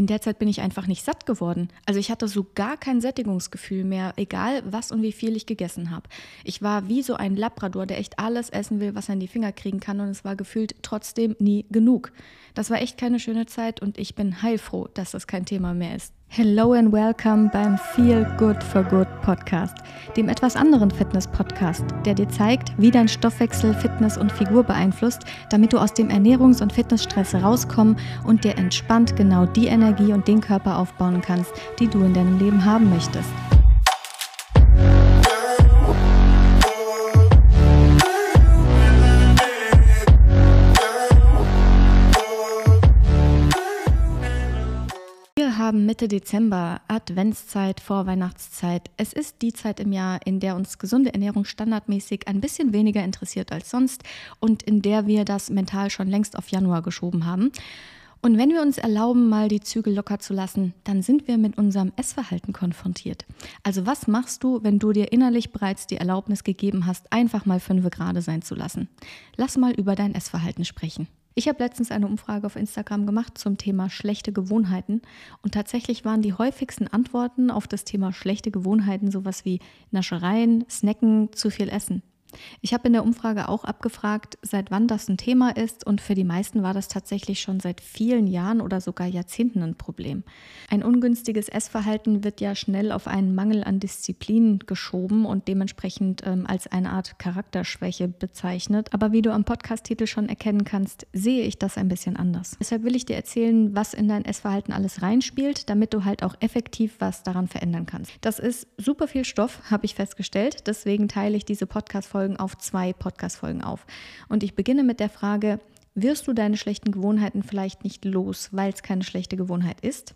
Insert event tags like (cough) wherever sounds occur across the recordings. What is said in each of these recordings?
In der Zeit bin ich einfach nicht satt geworden. Also ich hatte so gar kein Sättigungsgefühl mehr, egal was und wie viel ich gegessen habe. Ich war wie so ein Labrador, der echt alles essen will, was er in die Finger kriegen kann und es war gefühlt trotzdem nie genug. Das war echt keine schöne Zeit und ich bin heilfroh, dass das kein Thema mehr ist. Hello and welcome beim Feel Good for Good Podcast, dem etwas anderen Fitness-Podcast, der dir zeigt, wie dein Stoffwechsel Fitness und Figur beeinflusst, damit du aus dem Ernährungs- und Fitnessstress rauskommen und dir entspannt genau die Energie und den Körper aufbauen kannst, die du in deinem Leben haben möchtest. Haben Mitte Dezember, Adventszeit, Vorweihnachtszeit. Es ist die Zeit im Jahr, in der uns gesunde Ernährung standardmäßig ein bisschen weniger interessiert als sonst und in der wir das mental schon längst auf Januar geschoben haben. Und wenn wir uns erlauben, mal die Zügel locker zu lassen, dann sind wir mit unserem Essverhalten konfrontiert. Also was machst du, wenn du dir innerlich bereits die Erlaubnis gegeben hast, einfach mal fünf Grade sein zu lassen? Lass mal über dein Essverhalten sprechen. Ich habe letztens eine Umfrage auf Instagram gemacht zum Thema schlechte Gewohnheiten und tatsächlich waren die häufigsten Antworten auf das Thema schlechte Gewohnheiten sowas wie Naschereien, Snacken, zu viel Essen. Ich habe in der Umfrage auch abgefragt, seit wann das ein Thema ist und für die meisten war das tatsächlich schon seit vielen Jahren oder sogar Jahrzehnten ein Problem. Ein ungünstiges Essverhalten wird ja schnell auf einen Mangel an Disziplin geschoben und dementsprechend ähm, als eine Art Charakterschwäche bezeichnet. Aber wie du am Podcast-Titel schon erkennen kannst, sehe ich das ein bisschen anders. Deshalb will ich dir erzählen, was in dein Essverhalten alles reinspielt, damit du halt auch effektiv was daran verändern kannst. Das ist super viel Stoff, habe ich festgestellt. Deswegen teile ich diese Podcast-Folge Folgen auf zwei Podcast-Folgen auf. Und ich beginne mit der Frage, wirst du deine schlechten Gewohnheiten vielleicht nicht los, weil es keine schlechte Gewohnheit ist?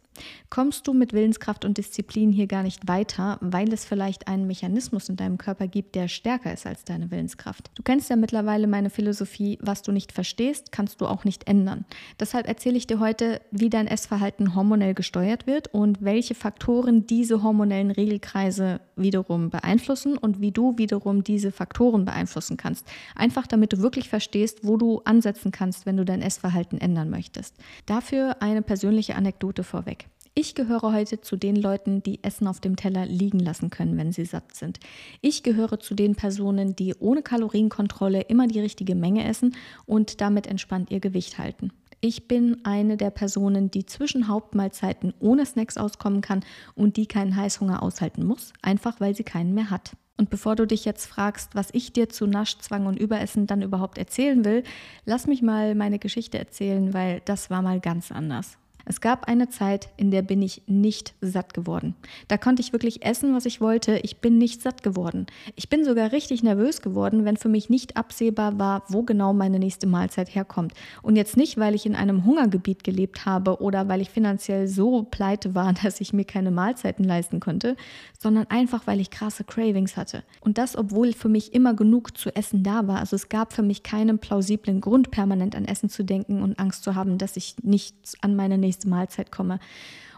Kommst du mit Willenskraft und Disziplin hier gar nicht weiter, weil es vielleicht einen Mechanismus in deinem Körper gibt, der stärker ist als deine Willenskraft? Du kennst ja mittlerweile meine Philosophie, was du nicht verstehst, kannst du auch nicht ändern. Deshalb erzähle ich dir heute, wie dein Essverhalten hormonell gesteuert wird und welche Faktoren diese hormonellen Regelkreise wiederum beeinflussen und wie du wiederum diese Faktoren beeinflussen kannst. Einfach damit du wirklich verstehst, wo du ansetzen kannst, wenn du dein Essverhalten ändern möchtest. Dafür eine persönliche Anekdote vorweg. Ich gehöre heute zu den Leuten, die Essen auf dem Teller liegen lassen können, wenn sie satt sind. Ich gehöre zu den Personen, die ohne Kalorienkontrolle immer die richtige Menge essen und damit entspannt ihr Gewicht halten. Ich bin eine der Personen, die zwischen Hauptmahlzeiten ohne Snacks auskommen kann und die keinen Heißhunger aushalten muss, einfach weil sie keinen mehr hat. Und bevor du dich jetzt fragst, was ich dir zu Naschzwang und Überessen dann überhaupt erzählen will, lass mich mal meine Geschichte erzählen, weil das war mal ganz anders. Es gab eine Zeit, in der bin ich nicht satt geworden. Da konnte ich wirklich essen, was ich wollte. Ich bin nicht satt geworden. Ich bin sogar richtig nervös geworden, wenn für mich nicht absehbar war, wo genau meine nächste Mahlzeit herkommt. Und jetzt nicht, weil ich in einem Hungergebiet gelebt habe oder weil ich finanziell so pleite war, (laughs) dass ich mir keine Mahlzeiten leisten konnte, sondern einfach, weil ich krasse Cravings hatte. Und das, obwohl für mich immer genug zu essen da war. Also es gab für mich keinen plausiblen Grund, permanent an Essen zu denken und Angst zu haben, dass ich nicht an meine nächste nächste Mahlzeit komme.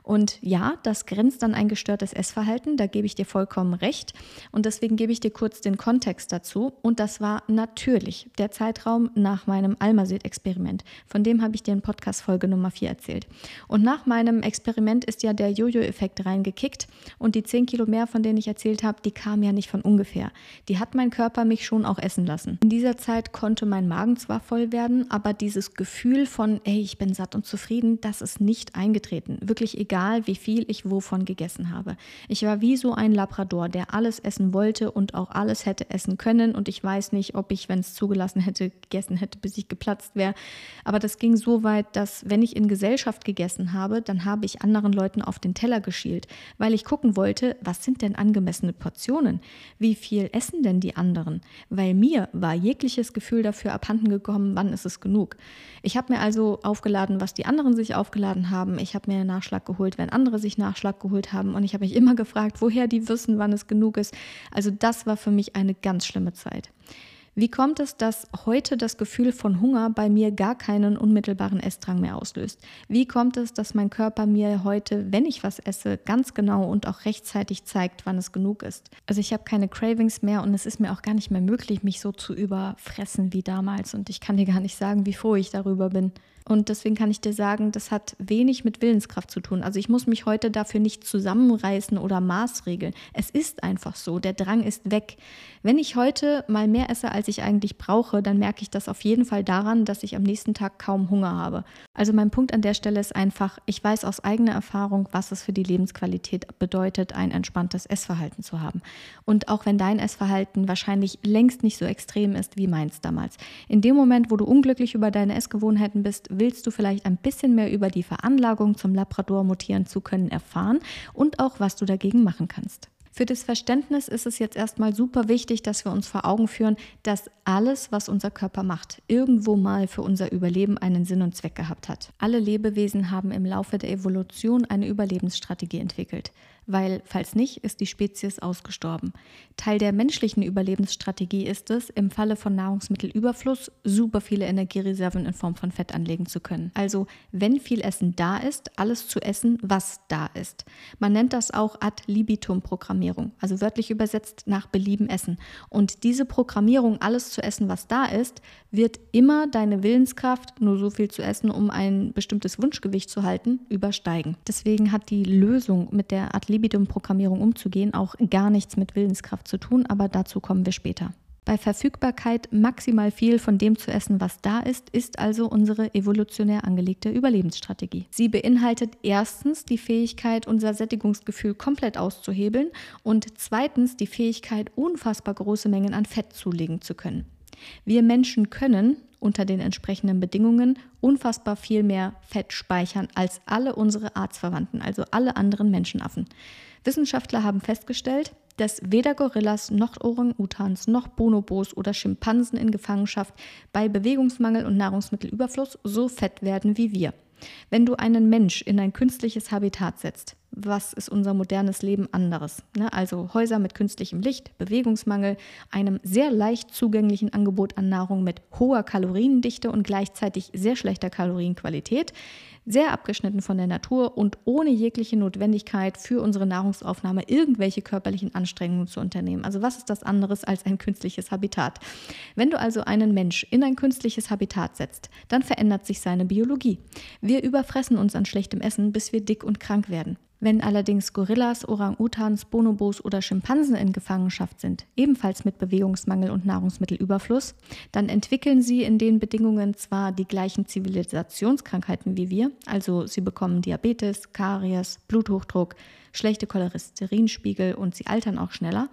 Und ja, das grenzt an ein gestörtes Essverhalten, da gebe ich dir vollkommen recht. Und deswegen gebe ich dir kurz den Kontext dazu. Und das war natürlich der Zeitraum nach meinem Almased-Experiment. Von dem habe ich dir in Podcast-Folge Nummer 4 erzählt. Und nach meinem Experiment ist ja der Jojo-Effekt reingekickt. Und die 10 Kilo mehr, von denen ich erzählt habe, die kamen ja nicht von ungefähr. Die hat mein Körper mich schon auch essen lassen. In dieser Zeit konnte mein Magen zwar voll werden, aber dieses Gefühl von, ey, ich bin satt und zufrieden, das ist nicht eingetreten. Wirklich egal egal wie viel ich wovon gegessen habe. Ich war wie so ein Labrador, der alles essen wollte und auch alles hätte essen können. Und ich weiß nicht, ob ich, wenn es zugelassen hätte, gegessen hätte, bis ich geplatzt wäre. Aber das ging so weit, dass wenn ich in Gesellschaft gegessen habe, dann habe ich anderen Leuten auf den Teller geschielt, weil ich gucken wollte, was sind denn angemessene Portionen? Wie viel essen denn die anderen? Weil mir war jegliches Gefühl dafür abhanden gekommen, wann ist es genug. Ich habe mir also aufgeladen, was die anderen sich aufgeladen haben. Ich habe mir einen Nachschlag geholt geholt, wenn andere sich Nachschlag geholt haben. Und ich habe mich immer gefragt, woher die wissen, wann es genug ist. Also das war für mich eine ganz schlimme Zeit. Wie kommt es, dass heute das Gefühl von Hunger bei mir gar keinen unmittelbaren Essdrang mehr auslöst? Wie kommt es, dass mein Körper mir heute, wenn ich was esse, ganz genau und auch rechtzeitig zeigt, wann es genug ist? Also ich habe keine Cravings mehr und es ist mir auch gar nicht mehr möglich, mich so zu überfressen wie damals. Und ich kann dir gar nicht sagen, wie froh ich darüber bin. Und deswegen kann ich dir sagen, das hat wenig mit Willenskraft zu tun. Also ich muss mich heute dafür nicht zusammenreißen oder maßregeln. Es ist einfach so, der Drang ist weg. Wenn ich heute mal mehr esse, als ich eigentlich brauche, dann merke ich das auf jeden Fall daran, dass ich am nächsten Tag kaum Hunger habe. Also mein Punkt an der Stelle ist einfach, ich weiß aus eigener Erfahrung, was es für die Lebensqualität bedeutet, ein entspanntes Essverhalten zu haben. Und auch wenn dein Essverhalten wahrscheinlich längst nicht so extrem ist wie meins damals. In dem Moment, wo du unglücklich über deine Essgewohnheiten bist, willst du vielleicht ein bisschen mehr über die Veranlagung zum Labrador mutieren zu können erfahren und auch, was du dagegen machen kannst. Für das Verständnis ist es jetzt erstmal super wichtig, dass wir uns vor Augen führen, dass alles, was unser Körper macht, irgendwo mal für unser Überleben einen Sinn und Zweck gehabt hat. Alle Lebewesen haben im Laufe der Evolution eine Überlebensstrategie entwickelt weil falls nicht, ist die Spezies ausgestorben. Teil der menschlichen Überlebensstrategie ist es, im Falle von Nahrungsmittelüberfluss super viele Energiereserven in Form von Fett anlegen zu können. Also, wenn viel Essen da ist, alles zu essen, was da ist. Man nennt das auch Ad libitum Programmierung, also wörtlich übersetzt nach Belieben essen. Und diese Programmierung, alles zu essen, was da ist, wird immer deine Willenskraft, nur so viel zu essen, um ein bestimmtes Wunschgewicht zu halten, übersteigen. Deswegen hat die Lösung mit der Ad Libitum-Programmierung umzugehen, auch gar nichts mit Willenskraft zu tun, aber dazu kommen wir später. Bei Verfügbarkeit maximal viel von dem zu essen, was da ist, ist also unsere evolutionär angelegte Überlebensstrategie. Sie beinhaltet erstens die Fähigkeit, unser Sättigungsgefühl komplett auszuhebeln und zweitens die Fähigkeit, unfassbar große Mengen an Fett zulegen zu können. Wir Menschen können unter den entsprechenden Bedingungen unfassbar viel mehr Fett speichern als alle unsere Artsverwandten, also alle anderen Menschenaffen. Wissenschaftler haben festgestellt, dass weder Gorillas noch Orang-Utans noch Bonobos oder Schimpansen in Gefangenschaft bei Bewegungsmangel und Nahrungsmittelüberfluss so fett werden wie wir. Wenn du einen Mensch in ein künstliches Habitat setzt, was ist unser modernes Leben anderes? Ne? Also Häuser mit künstlichem Licht, Bewegungsmangel, einem sehr leicht zugänglichen Angebot an Nahrung mit hoher Kaloriendichte und gleichzeitig sehr schlechter Kalorienqualität, sehr abgeschnitten von der Natur und ohne jegliche Notwendigkeit für unsere Nahrungsaufnahme irgendwelche körperlichen Anstrengungen zu unternehmen. Also was ist das anderes als ein künstliches Habitat? Wenn du also einen Mensch in ein künstliches Habitat setzt, dann verändert sich seine Biologie. Wir überfressen uns an schlechtem Essen, bis wir dick und krank werden. Wenn allerdings Gorillas, Orang-Utans, Bonobos oder Schimpansen in Gefangenschaft sind, ebenfalls mit Bewegungsmangel und Nahrungsmittelüberfluss, dann entwickeln sie in den Bedingungen zwar die gleichen Zivilisationskrankheiten wie wir, also sie bekommen Diabetes, Karies, Bluthochdruck, schlechte Cholesterinspiegel und sie altern auch schneller,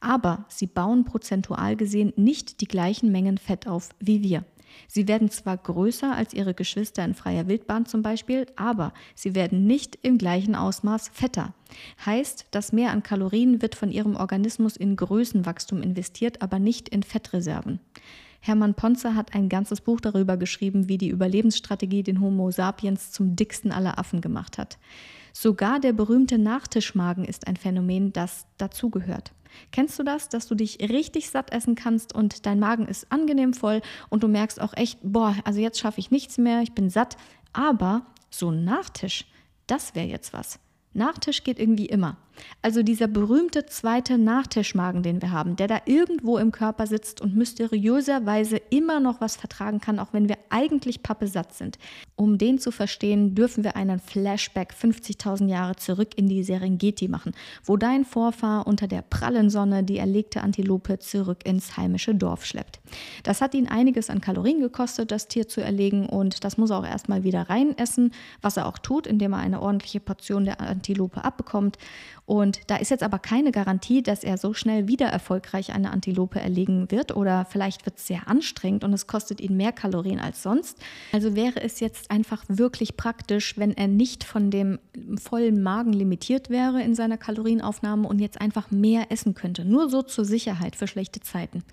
aber sie bauen prozentual gesehen nicht die gleichen Mengen Fett auf wie wir. Sie werden zwar größer als ihre Geschwister in freier Wildbahn zum Beispiel, aber sie werden nicht im gleichen Ausmaß fetter. Heißt, das Mehr an Kalorien wird von ihrem Organismus in Größenwachstum investiert, aber nicht in Fettreserven. Hermann Ponzer hat ein ganzes Buch darüber geschrieben, wie die Überlebensstrategie den Homo sapiens zum dicksten aller Affen gemacht hat. Sogar der berühmte Nachtischmagen ist ein Phänomen, das dazugehört. Kennst du das, dass du dich richtig satt essen kannst und dein Magen ist angenehm voll und du merkst auch echt, boah, also jetzt schaffe ich nichts mehr, ich bin satt, aber so ein Nachtisch, das wäre jetzt was. Nachtisch geht irgendwie immer. Also dieser berühmte zweite Nachtischmagen, den wir haben, der da irgendwo im Körper sitzt und mysteriöserweise immer noch was vertragen kann, auch wenn wir eigentlich pappesatt sind. Um den zu verstehen, dürfen wir einen Flashback 50.000 Jahre zurück in die Serengeti machen, wo dein Vorfahr unter der prallen Sonne die erlegte Antilope zurück ins heimische Dorf schleppt. Das hat ihn einiges an Kalorien gekostet, das Tier zu erlegen und das muss er auch erstmal wieder rein essen, was er auch tut, indem er eine ordentliche Portion der Antilope abbekommt und da ist jetzt aber keine Garantie, dass er so schnell wieder erfolgreich eine Antilope erlegen wird oder vielleicht wird es sehr anstrengend und es kostet ihn mehr Kalorien als sonst. Also wäre es jetzt einfach wirklich praktisch, wenn er nicht von dem vollen Magen limitiert wäre in seiner Kalorienaufnahme und jetzt einfach mehr essen könnte. Nur so zur Sicherheit für schlechte Zeiten.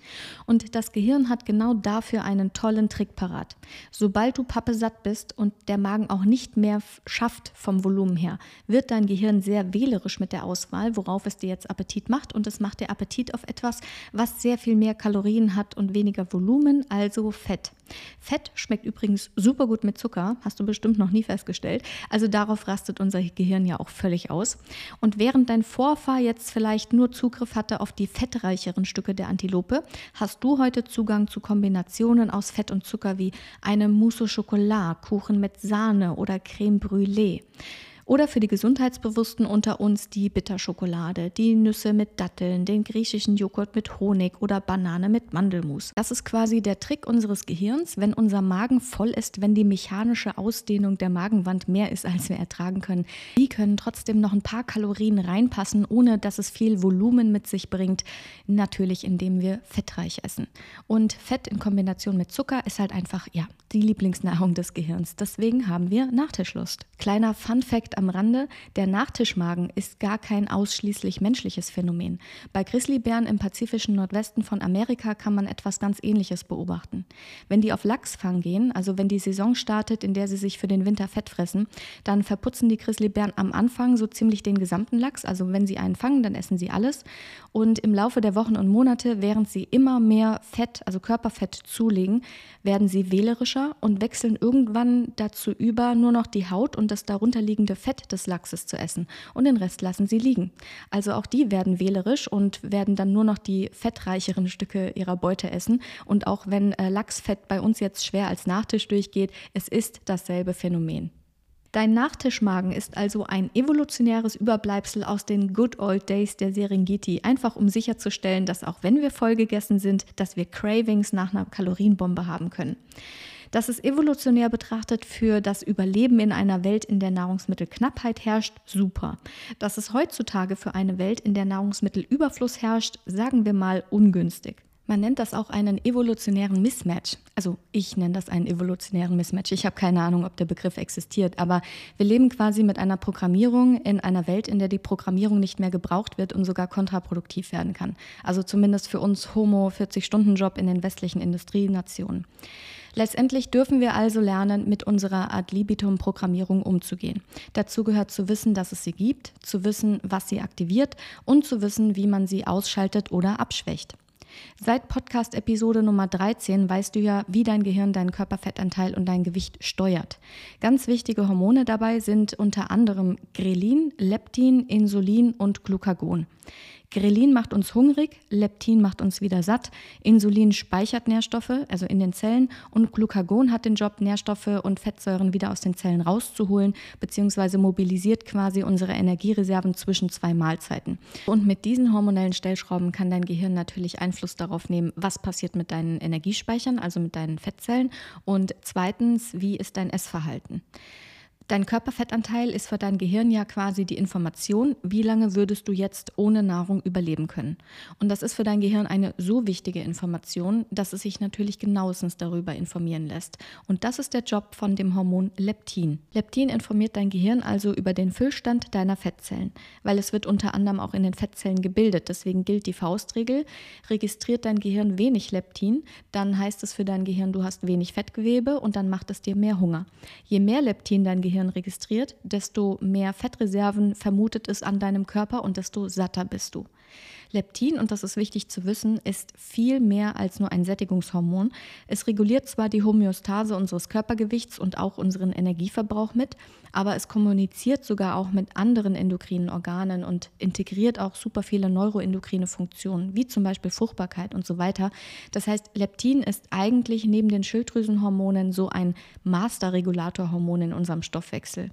Und das Gehirn hat genau dafür einen tollen Trick parat. Sobald du Pappe satt bist und der Magen auch nicht mehr schafft vom Volumen her, wird dein Gehirn sehr wählerisch mit der Auswahl, worauf es dir jetzt Appetit macht. Und es macht dir Appetit auf etwas, was sehr viel mehr Kalorien hat und weniger Volumen, also Fett. Fett schmeckt übrigens super gut mit Zucker, hast du bestimmt noch nie festgestellt. Also darauf rastet unser Gehirn ja auch völlig aus. Und während dein Vorfahr jetzt vielleicht nur Zugriff hatte auf die fettreicheren Stücke der Antilope, hast du heute Zugang zu Kombinationen aus Fett und Zucker wie einem Mousse au Chocolat, Kuchen mit Sahne oder Creme Brûlée. Oder für die Gesundheitsbewussten unter uns die Bitterschokolade, die Nüsse mit Datteln, den griechischen Joghurt mit Honig oder Banane mit Mandelmus. Das ist quasi der Trick unseres Gehirns, wenn unser Magen voll ist, wenn die mechanische Ausdehnung der Magenwand mehr ist, als wir ertragen können. Die können trotzdem noch ein paar Kalorien reinpassen, ohne dass es viel Volumen mit sich bringt. Natürlich, indem wir fettreich essen. Und Fett in Kombination mit Zucker ist halt einfach, ja, die Lieblingsnahrung des Gehirns. Deswegen haben wir Nachtischlust. Kleiner Fun Fact am Rande, der Nachtischmagen ist gar kein ausschließlich menschliches Phänomen. Bei Grizzlybären im pazifischen Nordwesten von Amerika kann man etwas ganz Ähnliches beobachten. Wenn die auf Lachsfang gehen, also wenn die Saison startet, in der sie sich für den Winter fett fressen, dann verputzen die Grizzlybären am Anfang so ziemlich den gesamten Lachs. Also wenn sie einen fangen, dann essen sie alles. Und im Laufe der Wochen und Monate, während sie immer mehr Fett, also Körperfett zulegen, werden sie wählerischer und wechseln irgendwann dazu über, nur noch die Haut und das darunterliegende Fett Fett des Lachses zu essen und den Rest lassen sie liegen. Also auch die werden wählerisch und werden dann nur noch die fettreicheren Stücke ihrer Beute essen. Und auch wenn äh, Lachsfett bei uns jetzt schwer als Nachtisch durchgeht, es ist dasselbe Phänomen. Dein Nachtischmagen ist also ein evolutionäres Überbleibsel aus den Good Old Days der Serengeti, einfach um sicherzustellen, dass auch wenn wir voll gegessen sind, dass wir Cravings nach einer Kalorienbombe haben können. Das ist evolutionär betrachtet für das Überleben in einer Welt, in der Nahrungsmittelknappheit herrscht, super. Dass es heutzutage für eine Welt, in der Nahrungsmittelüberfluss herrscht, sagen wir mal ungünstig. Man nennt das auch einen evolutionären Mismatch. Also ich nenne das einen evolutionären Mismatch. Ich habe keine Ahnung, ob der Begriff existiert, aber wir leben quasi mit einer Programmierung in einer Welt, in der die Programmierung nicht mehr gebraucht wird und sogar kontraproduktiv werden kann. Also zumindest für uns Homo 40-Stunden-Job in den westlichen Industrienationen. Letztendlich dürfen wir also lernen, mit unserer Ad libitum-Programmierung umzugehen. Dazu gehört zu wissen, dass es sie gibt, zu wissen, was sie aktiviert und zu wissen, wie man sie ausschaltet oder abschwächt. Seit Podcast-Episode Nummer 13 weißt du ja, wie dein Gehirn deinen Körperfettanteil und dein Gewicht steuert. Ganz wichtige Hormone dabei sind unter anderem Grelin, Leptin, Insulin und Glucagon. Grelin macht uns hungrig, Leptin macht uns wieder satt, Insulin speichert Nährstoffe, also in den Zellen, und Glucagon hat den Job, Nährstoffe und Fettsäuren wieder aus den Zellen rauszuholen, beziehungsweise mobilisiert quasi unsere Energiereserven zwischen zwei Mahlzeiten. Und mit diesen hormonellen Stellschrauben kann dein Gehirn natürlich Einfluss darauf nehmen, was passiert mit deinen Energiespeichern, also mit deinen Fettzellen, und zweitens, wie ist dein Essverhalten. Dein Körperfettanteil ist für dein Gehirn ja quasi die Information, wie lange würdest du jetzt ohne Nahrung überleben können. Und das ist für dein Gehirn eine so wichtige Information, dass es sich natürlich genauestens darüber informieren lässt. Und das ist der Job von dem Hormon Leptin. Leptin informiert dein Gehirn also über den Füllstand deiner Fettzellen, weil es wird unter anderem auch in den Fettzellen gebildet. Deswegen gilt die Faustregel, registriert dein Gehirn wenig Leptin, dann heißt es für dein Gehirn, du hast wenig Fettgewebe und dann macht es dir mehr Hunger. Je mehr Leptin dein Gehirn Gehirn registriert, desto mehr Fettreserven vermutet es an deinem Körper und desto satter bist du. Leptin, und das ist wichtig zu wissen, ist viel mehr als nur ein Sättigungshormon. Es reguliert zwar die Homöostase unseres Körpergewichts und auch unseren Energieverbrauch mit, aber es kommuniziert sogar auch mit anderen endokrinen Organen und integriert auch super viele neuroendokrine Funktionen, wie zum Beispiel Fruchtbarkeit und so weiter. Das heißt, Leptin ist eigentlich neben den Schilddrüsenhormonen so ein Masterregulatorhormon in unserem Stoffwechsel.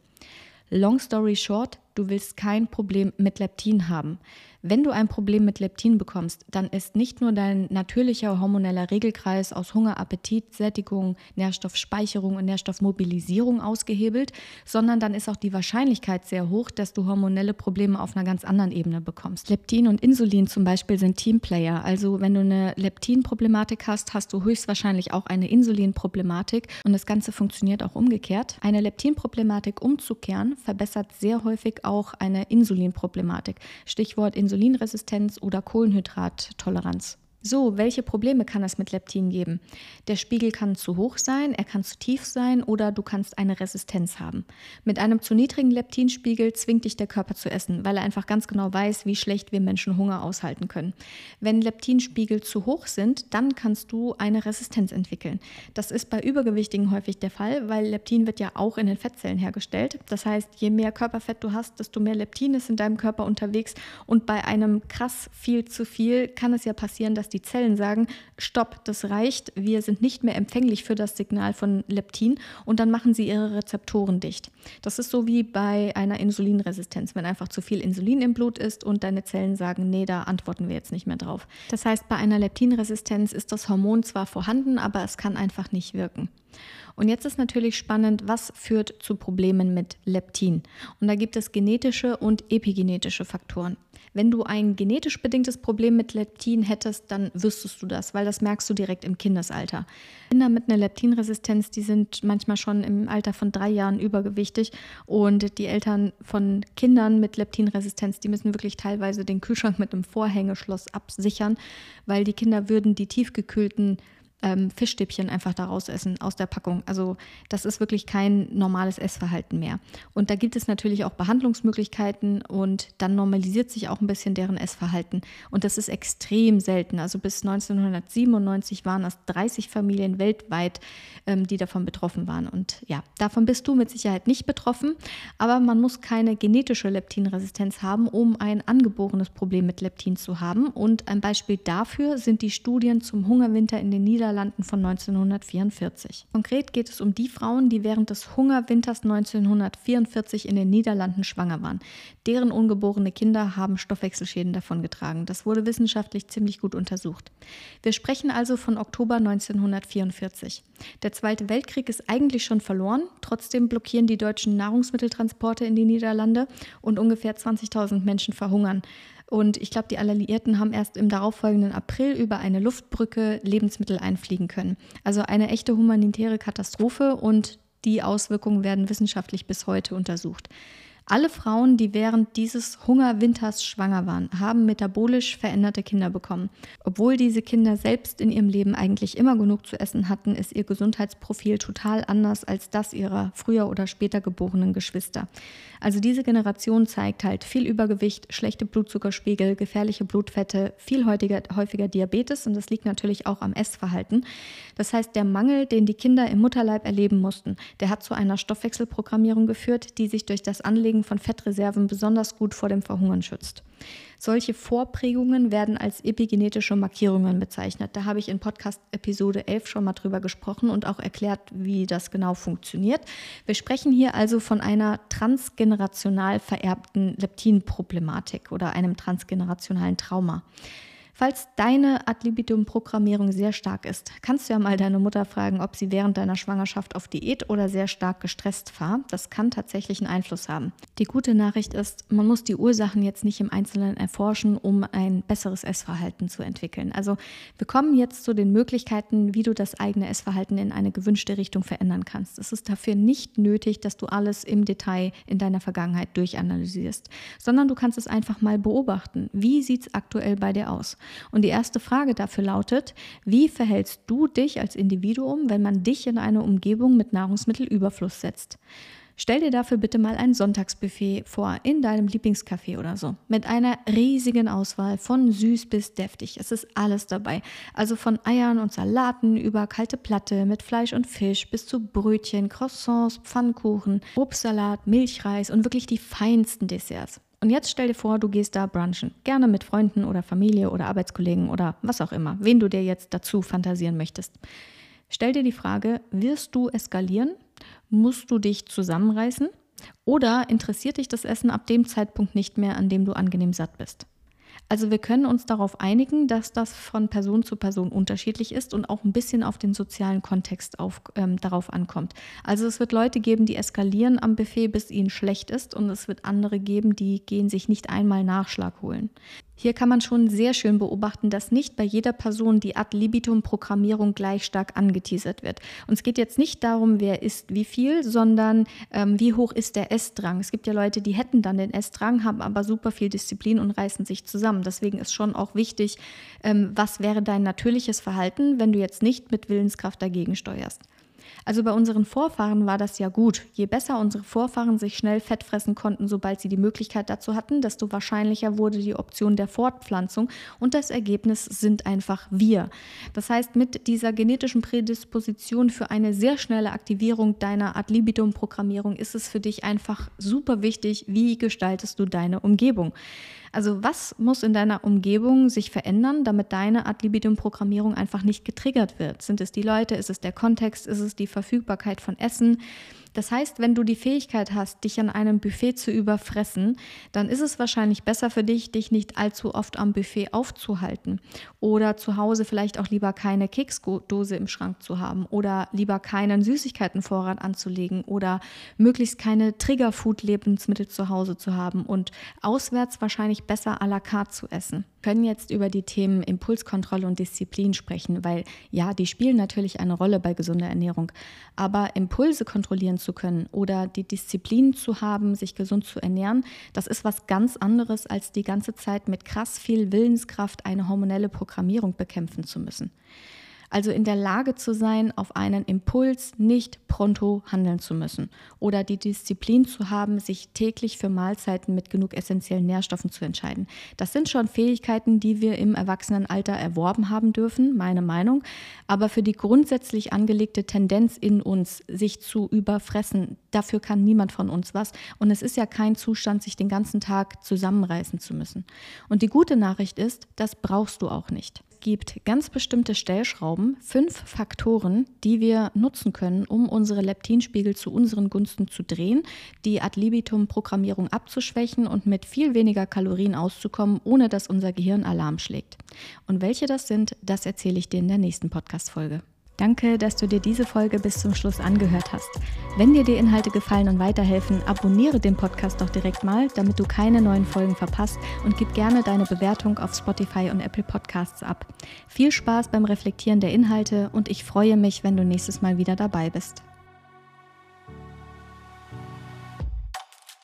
Long story short, du willst kein Problem mit Leptin haben. Wenn du ein Problem mit Leptin bekommst, dann ist nicht nur dein natürlicher hormoneller Regelkreis aus Hunger, Appetit, Sättigung, Nährstoffspeicherung und Nährstoffmobilisierung ausgehebelt, sondern dann ist auch die Wahrscheinlichkeit sehr hoch, dass du hormonelle Probleme auf einer ganz anderen Ebene bekommst. Leptin und Insulin zum Beispiel sind Teamplayer. Also wenn du eine Leptin-Problematik hast, hast du höchstwahrscheinlich auch eine Insulin-Problematik und das Ganze funktioniert auch umgekehrt. Eine Leptin-Problematik umzukehren verbessert sehr häufig auch eine Insulin-Problematik. Stichwort Insulin Insulinresistenz oder Kohlenhydrattoleranz. So, welche Probleme kann es mit Leptin geben? Der Spiegel kann zu hoch sein, er kann zu tief sein oder du kannst eine Resistenz haben. Mit einem zu niedrigen Leptinspiegel zwingt dich der Körper zu essen, weil er einfach ganz genau weiß, wie schlecht wir Menschen Hunger aushalten können. Wenn Leptinspiegel zu hoch sind, dann kannst du eine Resistenz entwickeln. Das ist bei Übergewichtigen häufig der Fall, weil Leptin wird ja auch in den Fettzellen hergestellt. Das heißt, je mehr Körperfett du hast, desto mehr Leptin ist in deinem Körper unterwegs und bei einem krass viel zu viel kann es ja passieren, dass die die Zellen sagen, stopp, das reicht, wir sind nicht mehr empfänglich für das Signal von Leptin und dann machen sie ihre Rezeptoren dicht. Das ist so wie bei einer Insulinresistenz, wenn einfach zu viel Insulin im Blut ist und deine Zellen sagen, nee, da antworten wir jetzt nicht mehr drauf. Das heißt, bei einer Leptinresistenz ist das Hormon zwar vorhanden, aber es kann einfach nicht wirken. Und jetzt ist natürlich spannend, was führt zu Problemen mit Leptin? Und da gibt es genetische und epigenetische Faktoren. Wenn du ein genetisch bedingtes Problem mit Leptin hättest, dann wüsstest du das, weil das merkst du direkt im Kindesalter. Kinder mit einer Leptinresistenz, die sind manchmal schon im Alter von drei Jahren übergewichtig und die Eltern von Kindern mit Leptinresistenz, die müssen wirklich teilweise den Kühlschrank mit einem Vorhängeschloss absichern, weil die Kinder würden die tiefgekühlten ähm, Fischstäbchen einfach daraus essen aus der Packung. Also das ist wirklich kein normales Essverhalten mehr. Und da gibt es natürlich auch Behandlungsmöglichkeiten und dann normalisiert sich auch ein bisschen deren Essverhalten. Und das ist extrem selten. Also bis 1997 waren es 30 Familien weltweit, ähm, die davon betroffen waren. Und ja, davon bist du mit Sicherheit nicht betroffen, aber man muss keine genetische Leptinresistenz haben, um ein angeborenes Problem mit Leptin zu haben. Und ein Beispiel dafür sind die Studien zum Hungerwinter in den Niederlanden Niederlanden von 1944. Konkret geht es um die Frauen, die während des Hungerwinters 1944 in den Niederlanden schwanger waren. Deren ungeborene Kinder haben Stoffwechselschäden davongetragen. Das wurde wissenschaftlich ziemlich gut untersucht. Wir sprechen also von Oktober 1944. Der Zweite Weltkrieg ist eigentlich schon verloren, trotzdem blockieren die deutschen Nahrungsmitteltransporte in die Niederlande und ungefähr 20.000 Menschen verhungern. Und ich glaube, die Alliierten haben erst im darauffolgenden April über eine Luftbrücke Lebensmittel einfliegen können. Also eine echte humanitäre Katastrophe und die Auswirkungen werden wissenschaftlich bis heute untersucht. Alle Frauen, die während dieses Hungerwinters schwanger waren, haben metabolisch veränderte Kinder bekommen. Obwohl diese Kinder selbst in ihrem Leben eigentlich immer genug zu essen hatten, ist ihr Gesundheitsprofil total anders als das ihrer früher oder später geborenen Geschwister. Also diese Generation zeigt halt viel Übergewicht, schlechte Blutzuckerspiegel, gefährliche Blutfette, viel häufiger, häufiger Diabetes und das liegt natürlich auch am Essverhalten. Das heißt, der Mangel, den die Kinder im Mutterleib erleben mussten, der hat zu einer Stoffwechselprogrammierung geführt, die sich durch das Anlegen Anlegen von Fettreserven besonders gut vor dem Verhungern schützt. Solche Vorprägungen werden als epigenetische Markierungen bezeichnet. Da habe ich in Podcast Episode 11 schon mal drüber gesprochen und auch erklärt, wie das genau funktioniert. Wir sprechen hier also von einer transgenerational vererbten Leptinproblematik oder einem transgenerationalen Trauma. Falls deine Ad libitum-Programmierung sehr stark ist, kannst du ja mal deine Mutter fragen, ob sie während deiner Schwangerschaft auf Diät oder sehr stark gestresst war. Das kann tatsächlich einen Einfluss haben. Die gute Nachricht ist, man muss die Ursachen jetzt nicht im Einzelnen erforschen, um ein besseres Essverhalten zu entwickeln. Also wir kommen jetzt zu den Möglichkeiten, wie du das eigene Essverhalten in eine gewünschte Richtung verändern kannst. Es ist dafür nicht nötig, dass du alles im Detail in deiner Vergangenheit durchanalysierst, sondern du kannst es einfach mal beobachten. Wie sieht es aktuell bei dir aus? Und die erste Frage dafür lautet, wie verhältst du dich als Individuum, wenn man dich in eine Umgebung mit Nahrungsmittelüberfluss setzt? Stell dir dafür bitte mal ein Sonntagsbuffet vor, in deinem Lieblingscafé oder so, mit einer riesigen Auswahl von süß bis deftig. Es ist alles dabei. Also von Eiern und Salaten über kalte Platte mit Fleisch und Fisch bis zu Brötchen, Croissants, Pfannkuchen, Obstsalat, Milchreis und wirklich die feinsten Desserts. Und jetzt stell dir vor, du gehst da brunchen. Gerne mit Freunden oder Familie oder Arbeitskollegen oder was auch immer, wen du dir jetzt dazu fantasieren möchtest. Stell dir die Frage, wirst du eskalieren? Musst du dich zusammenreißen? Oder interessiert dich das Essen ab dem Zeitpunkt nicht mehr, an dem du angenehm satt bist? Also wir können uns darauf einigen, dass das von Person zu Person unterschiedlich ist und auch ein bisschen auf den sozialen Kontext auf, ähm, darauf ankommt. Also es wird Leute geben, die eskalieren am Buffet, bis ihnen schlecht ist und es wird andere geben, die gehen sich nicht einmal Nachschlag holen. Hier kann man schon sehr schön beobachten, dass nicht bei jeder Person die Ad libitum-Programmierung gleich stark angeteasert wird. Und es geht jetzt nicht darum, wer isst wie viel, sondern ähm, wie hoch ist der Essdrang. Es gibt ja Leute, die hätten dann den Essdrang, haben aber super viel Disziplin und reißen sich zusammen. Zusammen. Deswegen ist schon auch wichtig, ähm, was wäre dein natürliches Verhalten, wenn du jetzt nicht mit Willenskraft dagegen steuerst. Also bei unseren Vorfahren war das ja gut. Je besser unsere Vorfahren sich schnell Fett fressen konnten, sobald sie die Möglichkeit dazu hatten, desto wahrscheinlicher wurde die Option der Fortpflanzung und das Ergebnis sind einfach wir. Das heißt, mit dieser genetischen Prädisposition für eine sehr schnelle Aktivierung deiner Ad libidum Programmierung ist es für dich einfach super wichtig, wie gestaltest du deine Umgebung. Also was muss in deiner Umgebung sich verändern, damit deine Ad libidum Programmierung einfach nicht getriggert wird? Sind es die Leute? Ist es der Kontext? Ist es die Verfügbarkeit von Essen? Das heißt, wenn du die Fähigkeit hast, dich an einem Buffet zu überfressen, dann ist es wahrscheinlich besser für dich, dich nicht allzu oft am Buffet aufzuhalten oder zu Hause vielleicht auch lieber keine Keksdose im Schrank zu haben oder lieber keinen Süßigkeitenvorrat anzulegen oder möglichst keine Triggerfood-Lebensmittel zu Hause zu haben und auswärts wahrscheinlich besser à la carte zu essen können jetzt über die Themen Impulskontrolle und Disziplin sprechen, weil ja, die spielen natürlich eine Rolle bei gesunder Ernährung. Aber Impulse kontrollieren zu können oder die Disziplin zu haben, sich gesund zu ernähren, das ist was ganz anderes, als die ganze Zeit mit krass viel Willenskraft eine hormonelle Programmierung bekämpfen zu müssen. Also in der Lage zu sein, auf einen Impuls nicht pronto handeln zu müssen oder die Disziplin zu haben, sich täglich für Mahlzeiten mit genug essentiellen Nährstoffen zu entscheiden. Das sind schon Fähigkeiten, die wir im Erwachsenenalter erworben haben dürfen, meine Meinung. Aber für die grundsätzlich angelegte Tendenz in uns, sich zu überfressen, dafür kann niemand von uns was. Und es ist ja kein Zustand, sich den ganzen Tag zusammenreißen zu müssen. Und die gute Nachricht ist, das brauchst du auch nicht gibt ganz bestimmte Stellschrauben, fünf Faktoren, die wir nutzen können, um unsere Leptinspiegel zu unseren Gunsten zu drehen, die Ad libitum-Programmierung abzuschwächen und mit viel weniger Kalorien auszukommen, ohne dass unser Gehirn Alarm schlägt. Und welche das sind, das erzähle ich dir in der nächsten Podcast-Folge. Danke, dass du dir diese Folge bis zum Schluss angehört hast. Wenn dir die Inhalte gefallen und weiterhelfen, abonniere den Podcast doch direkt mal, damit du keine neuen Folgen verpasst und gib gerne deine Bewertung auf Spotify und Apple Podcasts ab. Viel Spaß beim Reflektieren der Inhalte und ich freue mich, wenn du nächstes Mal wieder dabei bist.